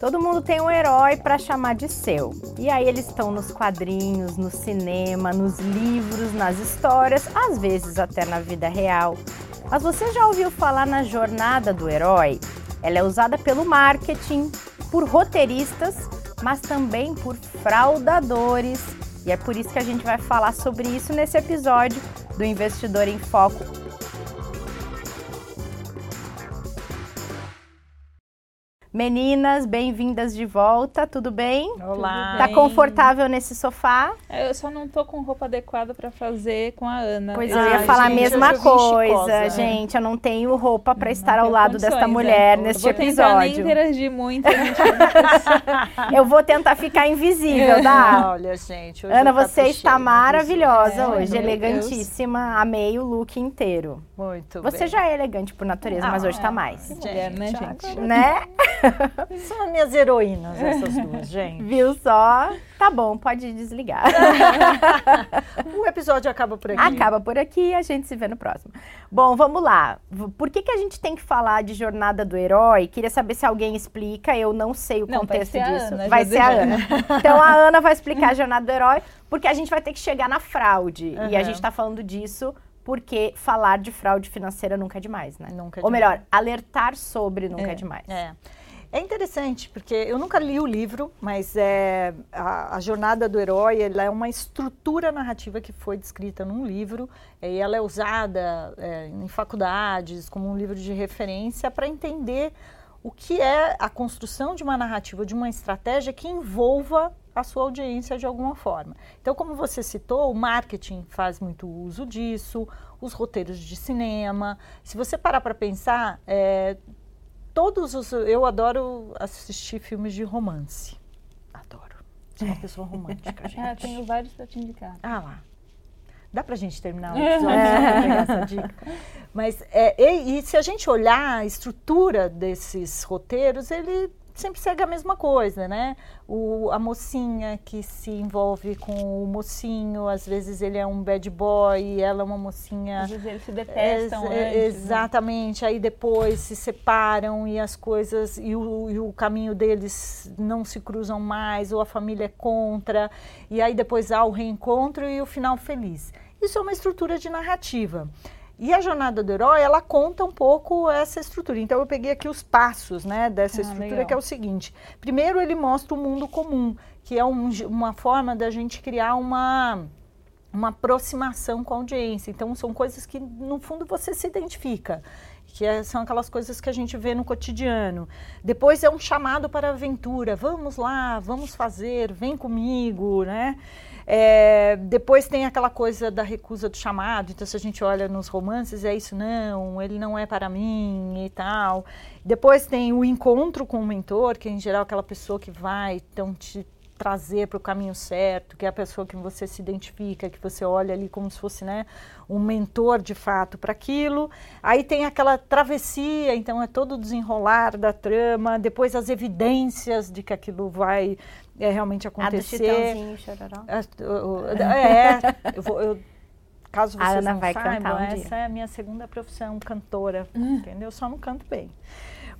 Todo mundo tem um herói para chamar de seu. E aí eles estão nos quadrinhos, no cinema, nos livros, nas histórias, às vezes até na vida real. Mas você já ouviu falar na jornada do herói? Ela é usada pelo marketing, por roteiristas, mas também por fraudadores. E é por isso que a gente vai falar sobre isso nesse episódio do Investidor em Foco Meninas, bem-vindas de volta, tudo bem? Olá. Tá confortável nesse sofá? Eu só não tô com roupa adequada para fazer com a Ana. Pois eu ia falar gente, a mesma coisa, gente. Eu não tenho roupa para estar ao lado desta mulher é. neste eu vou episódio. Nem interagir muito. eu vou tentar ficar invisível, tá? Olha, gente. Ana, você está maravilhosa é, hoje, elegantíssima. Deus. Amei o look inteiro. Muito Você bem. já é elegante por natureza, ah, mas hoje tá mais. Gente, mulher, né, gente? Né? São as minhas heroínas, essas duas, gente. Viu só? Tá bom, pode desligar. o episódio acaba por aqui. Acaba por aqui a gente se vê no próximo. Bom, vamos lá. Por que, que a gente tem que falar de jornada do herói? Queria saber se alguém explica, eu não sei o não, contexto vai disso. Ana, vai ser a Ana. Então a Ana vai explicar a jornada do herói, porque a gente vai ter que chegar na fraude. Uhum. E a gente tá falando disso porque falar de fraude financeira nunca é demais, né? Nunca é Ou demais. melhor, alertar sobre nunca é, é demais. É. É interessante, porque eu nunca li o livro, mas é, a, a, Jornada do Herói ela é uma estrutura narrativa que foi descrita num livro é, e ela é usada é, em faculdades como um livro de referência para entender o que é a construção de uma narrativa, de uma estratégia que envolva a sua audiência de alguma forma. Então, como você citou, o marketing faz muito uso disso, os roteiros de cinema. Se você parar para pensar, é, todos os. Eu adoro assistir filmes de romance. Adoro. Sou uma pessoa romântica, gente. Ah, tenho vários para te indicar. Ah lá. Dá pra gente terminar o episódio é. pegar essa dica? Mas, é, e, e, se a gente olhar a estrutura desses roteiros, ele sempre segue a mesma coisa, né? O, a mocinha que se envolve com o mocinho, às vezes ele é um bad boy, ela é uma mocinha. Às vezes eles se detestam. É, antes, né? exatamente. Né? Aí depois se separam e as coisas e o, e o caminho deles não se cruzam mais, ou a família é contra, e aí depois há o reencontro e o final feliz. Isso é uma estrutura de narrativa. E a jornada do herói, ela conta um pouco essa estrutura. Então eu peguei aqui os passos, né, dessa ah, estrutura legal. que é o seguinte. Primeiro ele mostra o mundo comum, que é um, uma forma da gente criar uma uma aproximação com a audiência. Então são coisas que no fundo você se identifica que é, são aquelas coisas que a gente vê no cotidiano. Depois é um chamado para a aventura. Vamos lá, vamos fazer, vem comigo, né? É, depois tem aquela coisa da recusa do chamado. Então, se a gente olha nos romances, é isso, não, ele não é para mim e tal. Depois tem o encontro com o mentor, que é, em geral aquela pessoa que vai então te trazer para o caminho certo, que é a pessoa que você se identifica, que você olha ali como se fosse né, um mentor de fato para aquilo. Aí tem aquela travessia, então é todo o desenrolar da trama, depois as evidências de que aquilo vai é, realmente acontecer. A do chororó. É, eu vou, eu, caso vocês não vai saibam, um essa dia. é a minha segunda profissão, cantora, entendeu? Eu só não canto bem.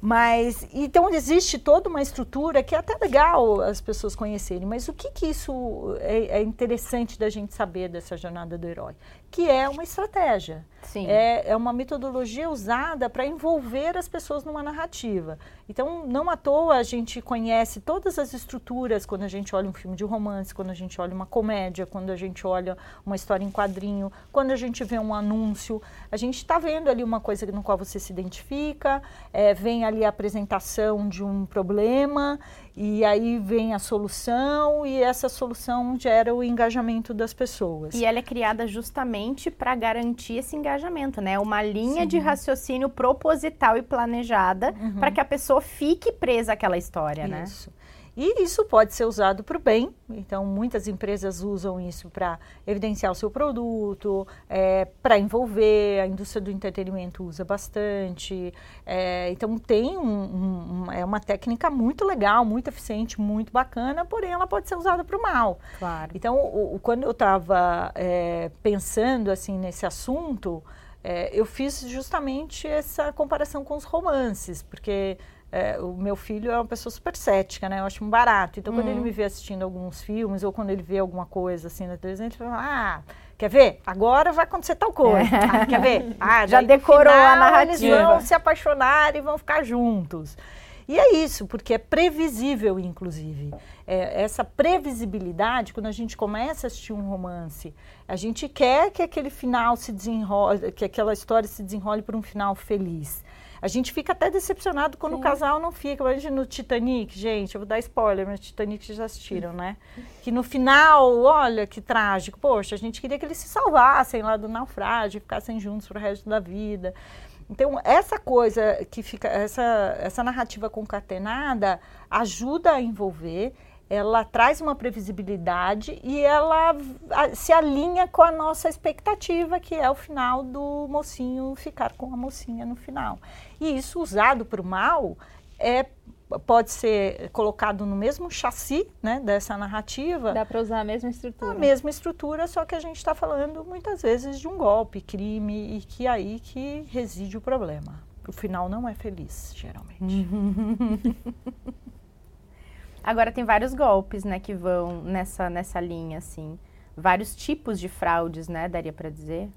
Mas, então existe toda uma estrutura que é até legal as pessoas conhecerem, mas o que que isso é, é interessante da gente saber dessa jornada do herói? Que é uma estratégia. Sim. É, é uma metodologia usada para envolver as pessoas numa narrativa. Então, não à toa a gente conhece todas as estruturas quando a gente olha um filme de romance, quando a gente olha uma comédia, quando a gente olha uma história em quadrinho, quando a gente vê um anúncio. A gente está vendo ali uma coisa no qual você se identifica, é, vem ali a apresentação de um problema e aí vem a solução e essa solução gera o engajamento das pessoas. E ela é criada justamente para garantir esse engajamento, né? Uma linha Sim. de raciocínio proposital e planejada uhum. para que a pessoa fique presa àquela história, Isso. né? Isso. E isso pode ser usado para o bem, então muitas empresas usam isso para evidenciar o seu produto, é, para envolver, a indústria do entretenimento usa bastante. É, então tem um, um, é uma técnica muito legal, muito eficiente, muito bacana, porém ela pode ser usada para o mal. Claro. Então, o, o, quando eu estava é, pensando assim nesse assunto, é, eu fiz justamente essa comparação com os romances, porque é, o meu filho é uma pessoa super cética, né? Eu acho um barato. Então, quando ele Uhum. me vê assistindo alguns filmes ou quando ele vê alguma coisa assim na televisão, ele fala, ah, quer ver? Agora vai acontecer tal coisa. Ah, quer ver? Ah, Já daí decorou a final Eles narrativa. vão se apaixonar e vão ficar juntos. E é isso, porque é previsível, inclusive. É, essa previsibilidade, quando a gente começa a assistir um romance, a gente quer que aquele final se desenrole, que aquela história se desenrole por um final feliz. A gente fica até decepcionado quando o casal não fica. Imagina no Titanic, gente, eu vou dar spoiler, mas Titanic vocês já assistiram, né? Que no final, olha que trágico. Poxa, a gente queria que eles se salvassem lá do naufrágio, ficassem juntos pro resto da vida. Então, essa coisa que fica, essa, essa narrativa concatenada ajuda a envolver, ela traz uma previsibilidade e ela se alinha com a nossa expectativa, que é o final do mocinho ficar com a mocinha no final. E isso usado para o mal é pode ser colocado no mesmo chassi né, dessa narrativa, Dá para usar a mesma a estrutura. mesma estrutura, só que a gente está falando muitas vezes de um golpe, crime, e que aí que reside o problema. O final não é feliz, geralmente. Agora tem vários golpes, né, que vão nessa, nessa linha, assim. Vários tipos de fraudes, né, daria para dizer.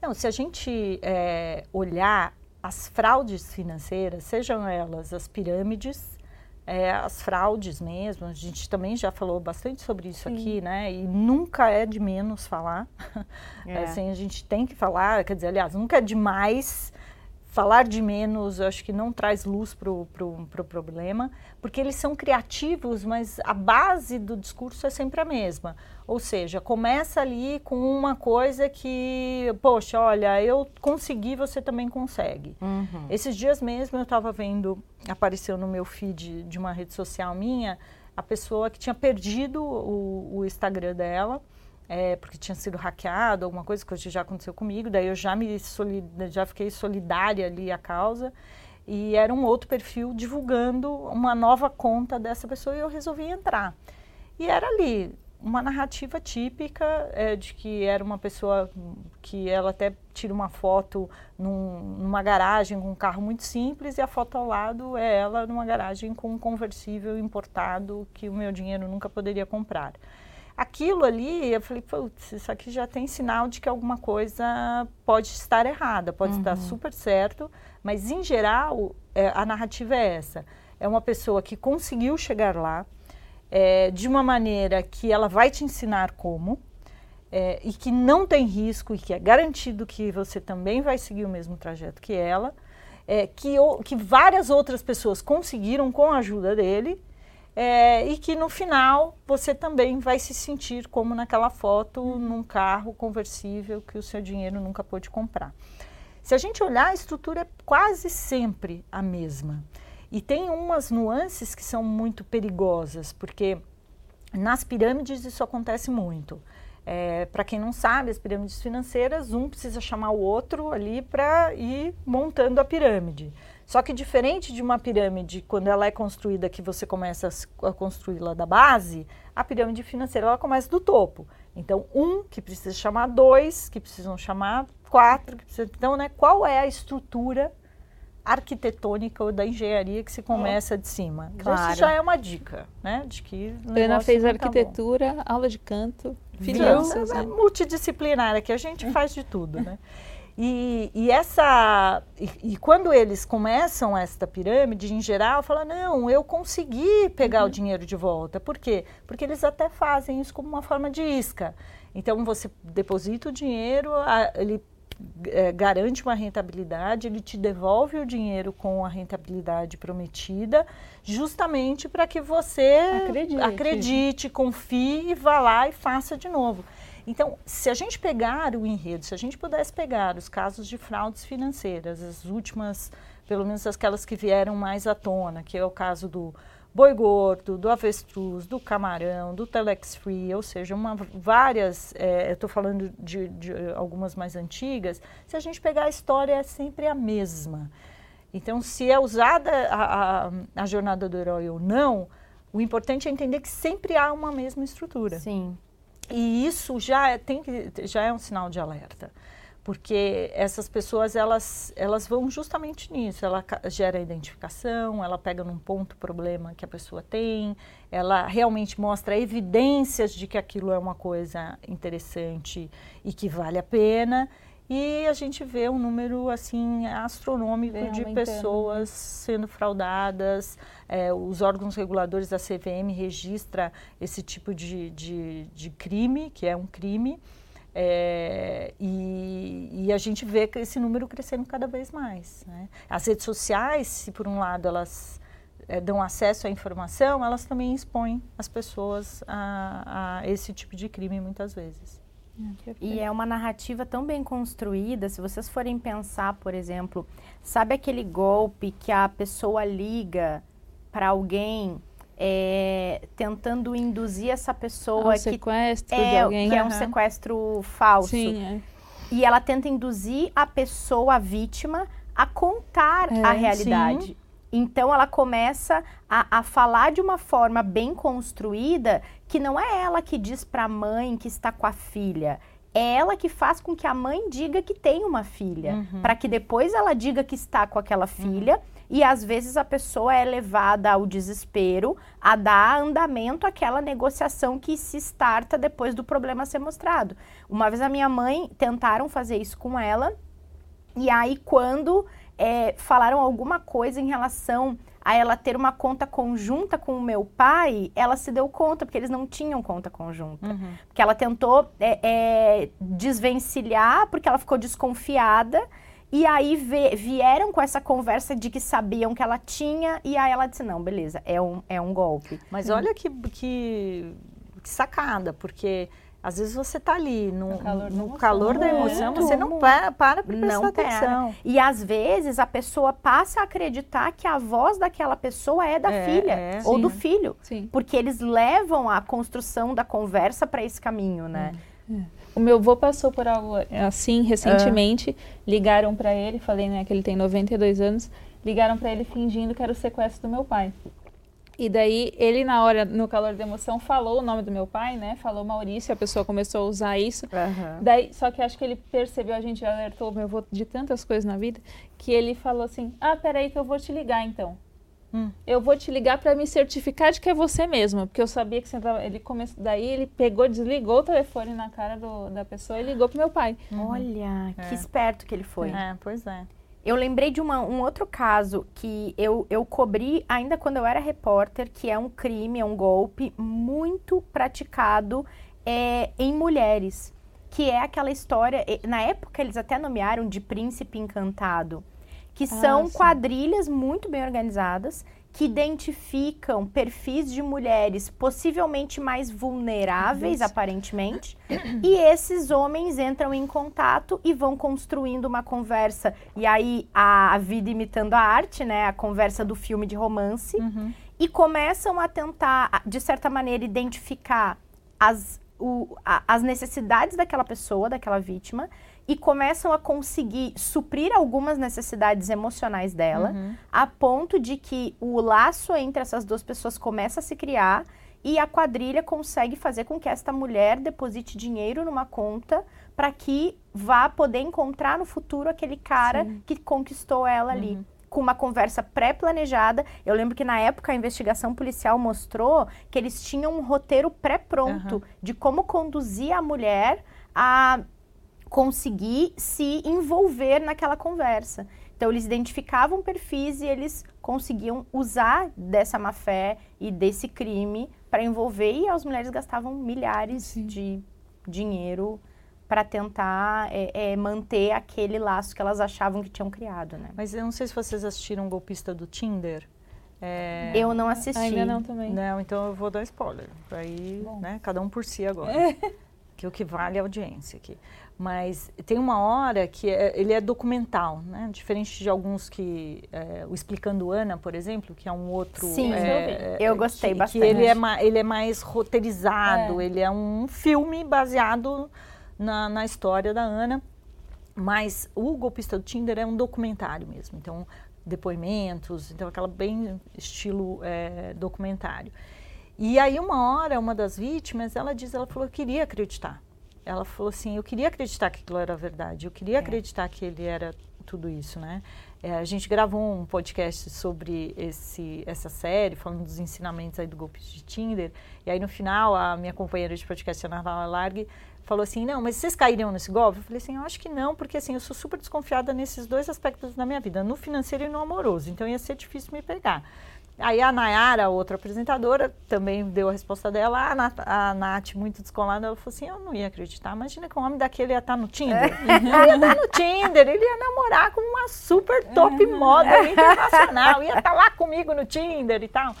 Não, se a gente é, olhar as fraudes financeiras, sejam elas as pirâmides, é, as fraudes mesmo, a gente também já falou bastante sobre isso aqui, né? E nunca é de menos falar. É. Assim, a gente tem que falar, quer dizer, aliás, nunca é demais falar de menos, eu acho que não traz luz para o pro, pro problema, porque eles são criativos, mas a base do discurso é sempre a mesma. Ou seja, começa ali com uma coisa que, poxa, olha, eu consegui, você também consegue. Uhum. Esses dias mesmo eu estava vendo, apareceu no meu feed de uma rede social minha, a pessoa que tinha perdido o, o Instagram dela, é, porque tinha sido hackeado, alguma coisa que já aconteceu comigo, daí eu já me soli- já fiquei solidária ali à causa. E era um outro perfil divulgando uma nova conta dessa pessoa e eu resolvi entrar. E era ali uma narrativa típica é, de que era uma pessoa que ela até tira uma foto num- numa garagem com um carro muito simples e a foto ao lado é ela numa garagem com um conversível importado que o meu dinheiro nunca poderia comprar. Aquilo ali, eu falei, putz, isso aqui já tem sinal de que alguma coisa pode estar errada, pode estar super certo, mas em geral é, a narrativa é essa. É uma pessoa que conseguiu chegar lá é, de uma maneira que ela vai te ensinar como é, e que não tem risco e que é garantido que você também vai seguir o mesmo trajeto que ela, é, que, o- que várias outras pessoas conseguiram com a ajuda dele é, e que no final você também vai se sentir como naquela foto num carro conversível que o seu dinheiro nunca pôde comprar. Se a gente olhar, a estrutura é quase sempre a mesma. E tem umas nuances que são muito perigosas, porque nas pirâmides isso acontece muito. para quem não sabe, as pirâmides financeiras, um precisa chamar o outro ali para ir montando a pirâmide. Só que diferente de uma pirâmide, quando ela é construída, que você começa a construí-la da base, a pirâmide financeira ela começa do topo. Então, um que precisa chamar dois, que precisam chamar quatro. Que precisa, então, né, qual é a estrutura arquitetônica ou da engenharia que se começa de cima? Claro. Isso já é uma dica, né? De que Ana fez tá arquitetura, aula de canto, finanças, É né? multidisciplinar, aqui a gente faz de tudo, né? E, e essa e, e quando eles começam esta pirâmide, em geral, fala não, eu consegui pegar o dinheiro de volta. Por quê? Porque eles até fazem isso como uma forma de isca. Então você deposita o dinheiro, a- ele eh, garante uma rentabilidade, ele te devolve o dinheiro com a rentabilidade prometida, justamente para que você Acredite. acredite, confie e vá lá e faça de novo. Então, se a gente pegar o enredo, se a gente pudesse pegar os casos de fraudes financeiras, as últimas, pelo menos aquelas que vieram mais à tona, que é o caso do boi gordo, do avestruz, do camarão, do telex free, ou seja, uma, várias, eh, eu estou falando de, de algumas mais antigas, se a gente pegar a história é sempre a mesma. Então, se é usada a, a, a jornada do herói ou não, o importante é entender que sempre há uma mesma estrutura. Sim. E isso já é, tem que, já é um sinal de alerta. Porque essas pessoas elas elas vão justamente nisso ela gera identificação ela pega num ponto problema que a pessoa tem ela realmente mostra evidências de que aquilo é uma coisa interessante e que vale a pena e a gente vê um número assim astronômico de pessoas né? sendo fraudadas. É, os órgãos reguladores da CVM registra esse tipo de, de, de crime, que é um crime. É, e, e, a gente vê esse número crescendo cada vez mais. Né? As redes sociais, se por um lado elas é, dão acesso à informação, elas também expõem as pessoas a, a esse tipo de crime muitas vezes. E é uma narrativa tão bem construída, se vocês forem pensar, por exemplo, sabe aquele golpe que a pessoa liga para alguém é, tentando induzir essa pessoa um que sequestro é, de alguém. que é um sequestro falso. Sim, é. E ela tenta induzir a pessoa, a vítima, a contar é, a realidade. Sim. Então ela começa a, a, falar de uma forma bem construída que não é ela que diz para a mãe que está com a filha. É ela que faz com que a mãe diga que tem uma filha, uhum. para que depois ela diga que está com aquela uhum. filha. Uhum. E às vezes a pessoa é levada ao desespero a dar andamento àquela negociação que se starta depois do problema ser mostrado. Uma vez a minha mãe tentaram fazer isso com ela, e aí quando é, falaram alguma coisa em relação a ela ter uma conta conjunta com o meu pai, ela se deu conta, porque eles não tinham conta conjunta. Uhum. Porque ela tentou é, é, desvencilhar, porque ela ficou desconfiada. E aí vieram com essa conversa de que sabiam que ela tinha, e aí ela disse: não, beleza, é um, é um golpe. Mas hum. olha que, que, que sacada, porque às vezes você está ali no, no calor, no calor da emoção, você não para para prestar não atenção. E às vezes a pessoa passa a acreditar que a voz daquela pessoa é da é, filha é, ou sim. do filho. Sim. Porque eles levam a construção da conversa para esse caminho, né? É. O meu avô passou por algo assim recentemente. Ligaram para ele, falei né, que ele tem 92 anos. Ligaram para ele fingindo que era o sequestro do meu pai. E daí ele, na hora, no calor da emoção, falou o nome do meu pai, né? Falou Maurício, a pessoa começou a usar isso. Uhum. Daí, só que acho que ele percebeu, a gente alertou meu avô de tantas coisas na vida, que ele falou assim: Ah, peraí, que eu vou te ligar então. Hum. Eu vou te ligar para me certificar de que é você mesmo, porque eu sabia que você tava, ele começou, daí ele pegou, desligou o telefone na cara do, da pessoa e ligou pro meu pai. Uhum. Olha, é. que esperto que ele foi. É, pois é. Eu lembrei de uma, um outro caso que eu, eu cobri ainda quando eu era repórter, que é um crime, é um golpe muito praticado é, em mulheres. Que é aquela história, na época eles até nomearam de príncipe encantado, que ah, são sim. quadrilhas muito bem organizadas que identificam perfis de mulheres possivelmente mais vulneráveis, Isso. aparentemente, e esses homens entram em contato e vão construindo uma conversa. E aí a, a vida imitando a arte, né? A conversa do filme de romance. Uhum. E começam a tentar, de certa maneira, identificar as, o, a, as necessidades daquela pessoa, daquela vítima e começam a conseguir suprir algumas necessidades emocionais dela, uhum. a ponto de que o laço entre essas duas pessoas começa a se criar e a quadrilha consegue fazer com que esta mulher deposite dinheiro numa conta para que vá poder encontrar no futuro aquele cara Sim. que conquistou ela ali. Uhum com uma conversa pré-planejada. Eu lembro que na época a investigação policial mostrou que eles tinham um roteiro pré-pronto uhum. de como conduzir a mulher a conseguir se envolver naquela conversa. Então, eles identificavam perfis e eles conseguiam usar dessa má fé e desse crime para envolver, e as mulheres gastavam milhares Sim. de dinheiro para tentar é, é, manter aquele laço que elas achavam que tinham criado, né? Mas eu não sei se vocês assistiram o Golpista do Tinder. É... Eu não assisti. Ainda não também. Não, então eu vou dar spoiler. Aí, né, cada um por si agora. É. Que o que vale é a audiência aqui. Mas tem uma hora que é, ele é documental, né? Diferente de alguns que... É, o Explicando Ana, por exemplo, que é um outro... Sim, é, eu gostei que, bastante. Que ele é, ele é mais roteirizado, é. ele é um filme baseado na, na história da Ana. Mas o Golpista do Tinder é um documentário mesmo. Então, depoimentos, então aquela bem estilo é, documentário. E aí uma hora, uma das vítimas, ela diz, ela falou, eu queria acreditar ela falou assim, eu queria acreditar que aquilo era verdade, eu queria É. acreditar que ele era tudo isso, né? É, a gente gravou um podcast sobre esse, essa série, falando dos ensinamentos aí do golpe de Tinder, e aí no final a minha companheira de podcast, a Ana Largue, falou assim, não, mas vocês cairiam nesse golpe? Eu falei assim, eu acho que não, porque assim, eu sou super desconfiada nesses dois aspectos da minha vida, no financeiro e no amoroso, então ia ser difícil me pegar. Aí a Nayara, outra apresentadora, também deu a resposta dela. A Nath, a Nath muito descolada, ela falou assim: Eu não ia acreditar. Imagina que um homem daquele ia estar no Tinder. Ele ia estar no Tinder, ele ia namorar com uma super top model internacional, ia estar lá comigo no Tinder e tal.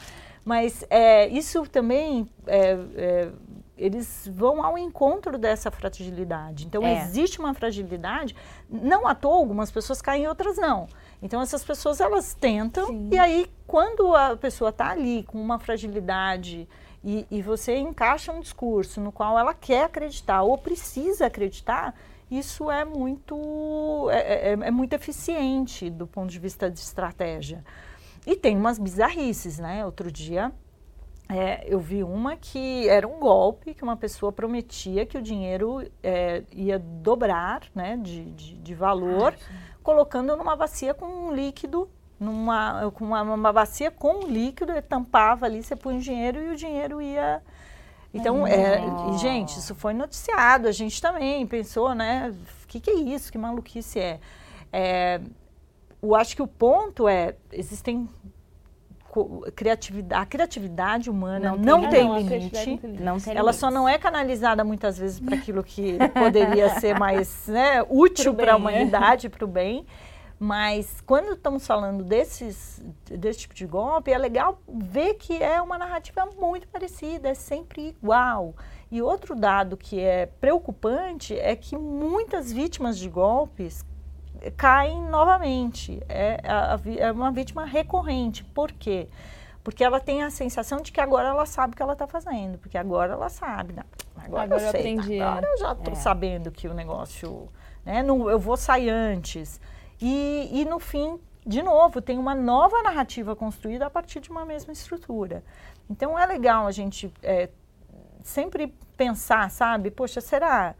Mas é, isso também. é, é, eles vão ao encontro dessa fragilidade. Então, É. existe uma fragilidade. Não à toa, algumas pessoas caem, outras não. Então, essas pessoas, elas tentam. Sim. E aí, quando a pessoa está ali com uma fragilidade e, e você encaixa um discurso no qual ela quer acreditar ou precisa acreditar, isso é muito, é, é- é muito eficiente do ponto de vista de estratégia. E tem umas bizarrices, né? Outro dia é, eu vi uma que era um golpe, que uma pessoa prometia que o dinheiro é, ia dobrar né, de, de, de valor, colocando numa bacia com um líquido, numa, com uma, uma bacia com um líquido, e tampava ali, você põe o dinheiro e o dinheiro ia. Então, é, gente, isso foi noticiado, a gente também pensou, né? O que, que é isso? Que maluquice é? é eu acho que o ponto é, existem criatividade, a criatividade humana Não não, tem não, limite. não tem limite. Ela só não é canalizada muitas vezes para aquilo que poderia ser mais né, útil para a bem, é. humanidade, para o bem. Mas quando estamos falando desses, desse tipo de golpe, é legal ver que é uma narrativa muito parecida, é sempre igual. E outro dado que é preocupante é que muitas vítimas de golpes caem novamente. É, a- é uma vítima recorrente. Por quê? Porque ela tem a sensação de que agora ela sabe o que ela está fazendo. Porque agora ela sabe. né? Agora, Agora eu sei. aprendi, Agora eu já estou É. sabendo que o negócio... Né, não, eu vou sair antes. E, e no fim, de novo, tem uma nova narrativa construída a partir de uma mesma estrutura. Então é legal a gente é, sempre pensar, sabe? Poxa, será?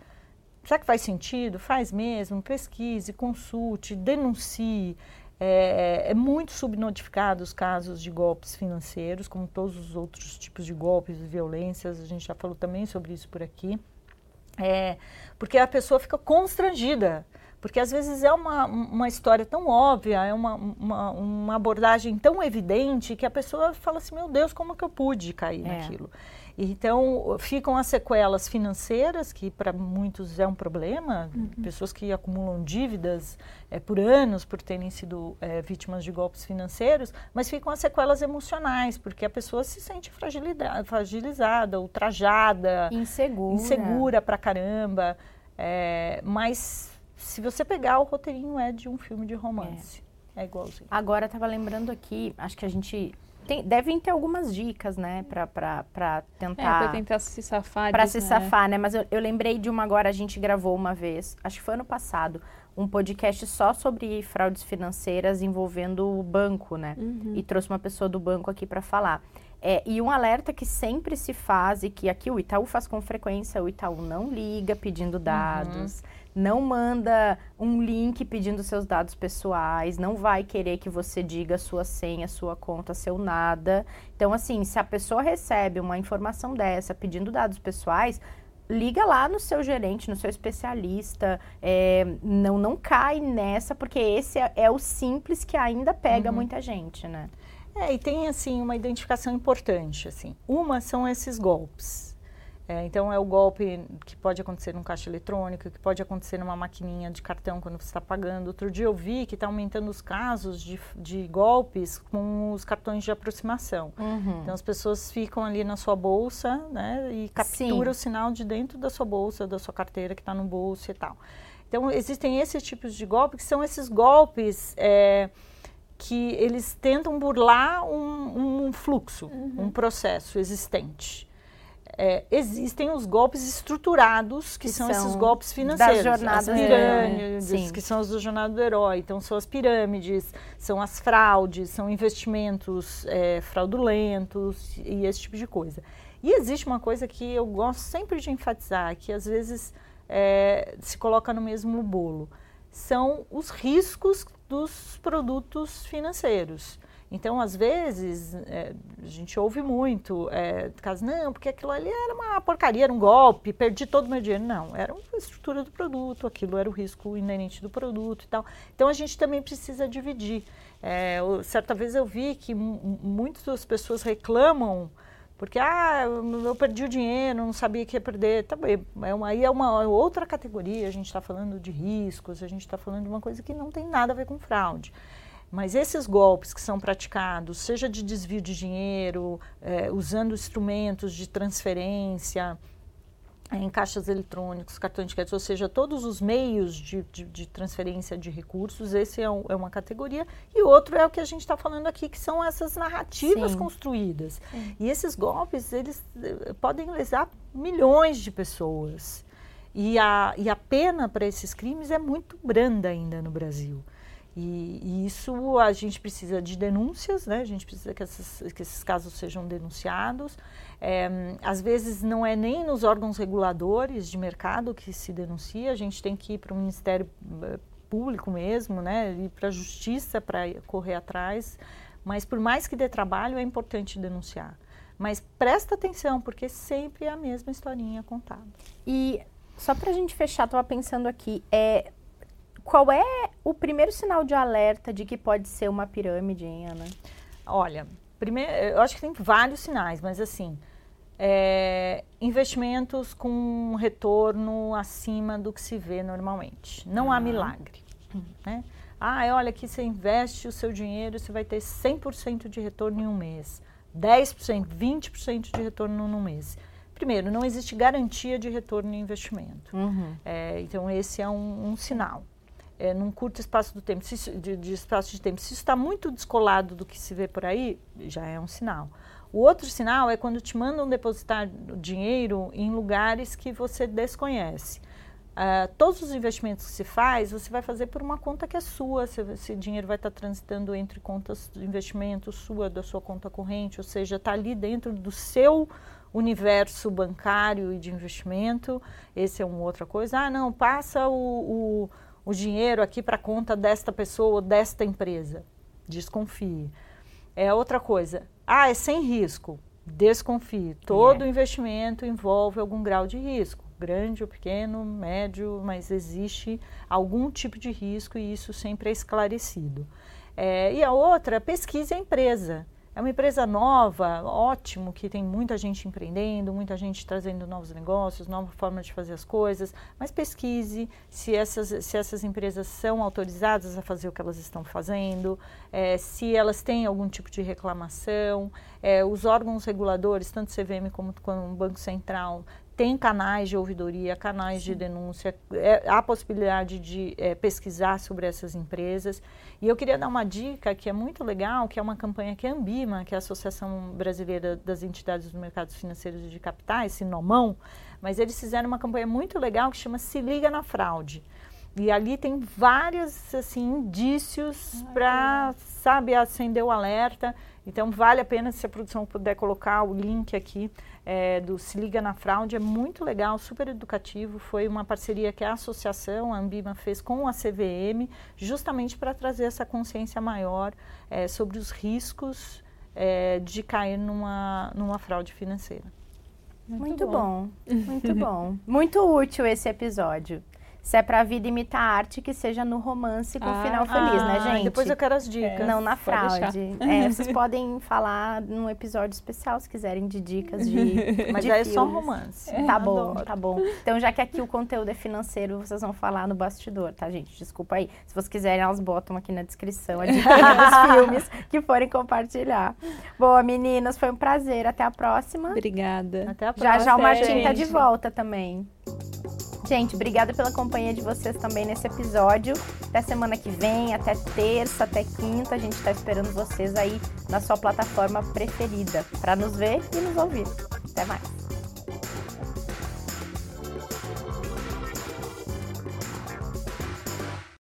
Será que faz sentido? Faz mesmo. Pesquise, consulte, denuncie. É, é muito subnotificado os casos de golpes financeiros, como todos os outros tipos de golpes e violências. A gente já falou também sobre isso por aqui. É, porque a pessoa fica constrangida. Porque às vezes é uma, uma história tão óbvia, é uma, uma, uma abordagem tão evidente que a pessoa fala assim: meu Deus, como que eu pude cair É. naquilo? Então, ficam as sequelas financeiras, que para muitos é um problema, pessoas que acumulam dívidas eh, por anos por terem sido eh, vítimas de golpes financeiros, mas ficam as sequelas emocionais, porque a pessoa se sente fragilizada, ultrajada, Insegura. insegura pra caramba. É, mas se você pegar o roteirinho é de um filme de romance. É, igualzinho. Agora, estava lembrando aqui, acho que a gente... Tem, devem ter algumas dicas, né? Pra, pra, pra É, tentar... pra tentar se safar Pra disso, se né? safar, né? Mas eu, eu lembrei de uma agora, a gente gravou uma vez, acho que foi ano passado, um podcast só sobre fraudes financeiras envolvendo o banco, né? Uhum. E trouxe uma pessoa do banco aqui para falar. É, e um alerta que sempre se faz, e que aqui o Itaú faz com frequência, o Itaú não liga pedindo dados, não manda um link pedindo seus dados pessoais, não vai querer que você diga sua senha, sua conta, seu nada. Então, assim, se a pessoa recebe uma informação dessa pedindo dados pessoais, liga lá no seu gerente, no seu especialista. é, não, não cai nessa, porque esse é, é o simples que ainda pega muita gente, né? É, e tem assim uma identificação importante, assim. Uma são esses golpes. É, então é o golpe que pode acontecer num caixa eletrônico, que pode acontecer numa maquininha de cartão quando você está pagando. Outro dia eu vi que está aumentando os casos de, de golpes com os cartões de aproximação. Então as pessoas ficam ali na sua bolsa, né, e captura Sim. o sinal de dentro da sua bolsa, da sua carteira que está no bolso e tal. Então existem esses tipos de golpes que são esses golpes é, que eles tentam burlar um, um fluxo, um processo existente. É, existem os golpes estruturados, que, que são, são, esses golpes financeiros. Das jornadas as pirâmides, que são os do jornada do herói. Então, são as pirâmides, são as fraudes, são investimentos é, fraudulentos e esse tipo de coisa. E existe uma coisa que eu gosto sempre de enfatizar, que às vezes é, se coloca no mesmo bolo. São os riscos dos produtos financeiros. Então, às vezes, é, a gente ouve muito, é, caso, não, porque aquilo ali era uma porcaria, era um golpe, perdi todo o meu dinheiro. Não, era a estrutura do produto, aquilo era o risco inerente do produto e tal. Então, a gente também precisa dividir. É, eu, certa vez eu vi que muitas pessoas reclamam porque, ah, eu perdi o dinheiro, não sabia que ia perder. Tá bem, é uma, aí é uma outra categoria, a gente está falando de riscos, a gente está falando de uma coisa que não tem nada a ver com fraude. Mas esses golpes que são praticados, seja de desvio de dinheiro, é, usando instrumentos de transferência, é, em caixas eletrônicos, cartões de crédito, ou seja, todos os meios de, de, de transferência de recursos, esse é, um, é, uma categoria. E outro é o que a gente está falando aqui, que são essas narrativas Sim. construídas. Sim. E esses golpes, eles eh, podem lesar milhões de pessoas. E a, e a pena para esses crimes é muito branda ainda no Brasil. E, e, isso a gente precisa de denúncias, né? A gente precisa que, que esses casos sejam denunciados. É, às vezes não é nem nos órgãos reguladores de mercado que se denuncia, a gente tem que ir para o Ministério eh, Público mesmo, né? Ir para a Justiça para correr atrás. Mas por mais que dê trabalho, é importante denunciar. Mas presta atenção, porque sempre é a mesma historinha contada. E só para a gente fechar, estava pensando aqui, é, qual é o primeiro sinal de alerta de que pode ser uma pirâmide, hein, Ana? Olha, primeiro, eu acho que tem vários sinais, mas assim, é, investimentos com retorno acima do que se vê normalmente. Não ah. há milagre. Né? Ah, olha, aqui você investe o seu dinheiro, você vai ter 100% de retorno em um mês, 10%, 20% de retorno num mês. Primeiro, não existe garantia de retorno no investimento. Uhum. É, então, esse é um, um sinal é, num curto espaço do tempo, se, de, de, espaço de tempo. Se isso está muito descolado do que se vê por aí, já é um sinal. O outro sinal é quando te mandam depositar dinheiro em lugares que você desconhece. Uh, todos os investimentos que se faz, você vai fazer por uma conta que é sua. Se esse dinheiro vai estar tá transitando entre contas de investimento sua, da sua conta corrente, ou seja, está ali dentro do seu universo bancário e de investimento. Esse é uma outra coisa. Ah, não, passa o, o o dinheiro aqui para conta desta pessoa ou desta empresa. Desconfie. É outra coisa. Ah, é sem risco. Desconfie. Todo é. investimento envolve algum grau de risco, grande ou pequeno, médio, mas existe algum tipo de risco e isso sempre é esclarecido. É, e a outra, pesquise a empresa. É uma empresa nova, ótimo, que tem muita gente empreendendo, muita gente trazendo novos negócios, nova forma de fazer as coisas, mas pesquise se essas, se essas empresas são autorizadas a fazer o que elas estão fazendo, é, se elas têm algum tipo de reclamação, é, os órgãos reguladores, tanto CVM como, como o Banco Central, tem canais de ouvidoria, canais Sim. de denúncia, é, há possibilidade de é, pesquisar sobre essas empresas. E eu queria dar uma dica que é muito legal, que é uma campanha que a Ambima, que é a Associação Brasileira das Entidades dos Mercados Financeiros e de Capitais, Sinomão, mas eles fizeram uma campanha muito legal que chama Se Liga na Fraude. E ali tem vários assim indícios para, sabe, acender o alerta. Então vale a pena se a produção puder colocar o link aqui é, do Se Liga na Fraude, é muito legal, super educativo. Foi uma parceria que a associação, a Ambima, fez com a CVM, justamente para trazer essa consciência maior é, sobre os riscos é, de cair numa, numa fraude financeira. Muito, muito bom. bom, muito bom. Muito útil esse episódio. Se é pra vida imitar arte, que seja no romance com ah, final feliz, né, ah, né, gente? Depois eu quero as dicas. Não na fraude. É, vocês podem falar num episódio especial, se quiserem, de dicas de. Mas de é só romance. Tá bom, tá bom. Então, já que aqui o conteúdo é financeiro, vocês vão falar no bastidor, tá, gente? Desculpa aí. Se vocês quiserem, elas botam aqui na descrição a dica dos filmes que forem compartilhar. Boa, meninas, foi um prazer. Até a próxima. Obrigada. Até a próxima. Já já o Martim tá de volta também. Gente, obrigada pela companhia de vocês também nesse episódio. Até semana que vem, até terça, até quinta. A gente está esperando vocês aí na sua plataforma preferida para nos ver e nos ouvir. Até mais.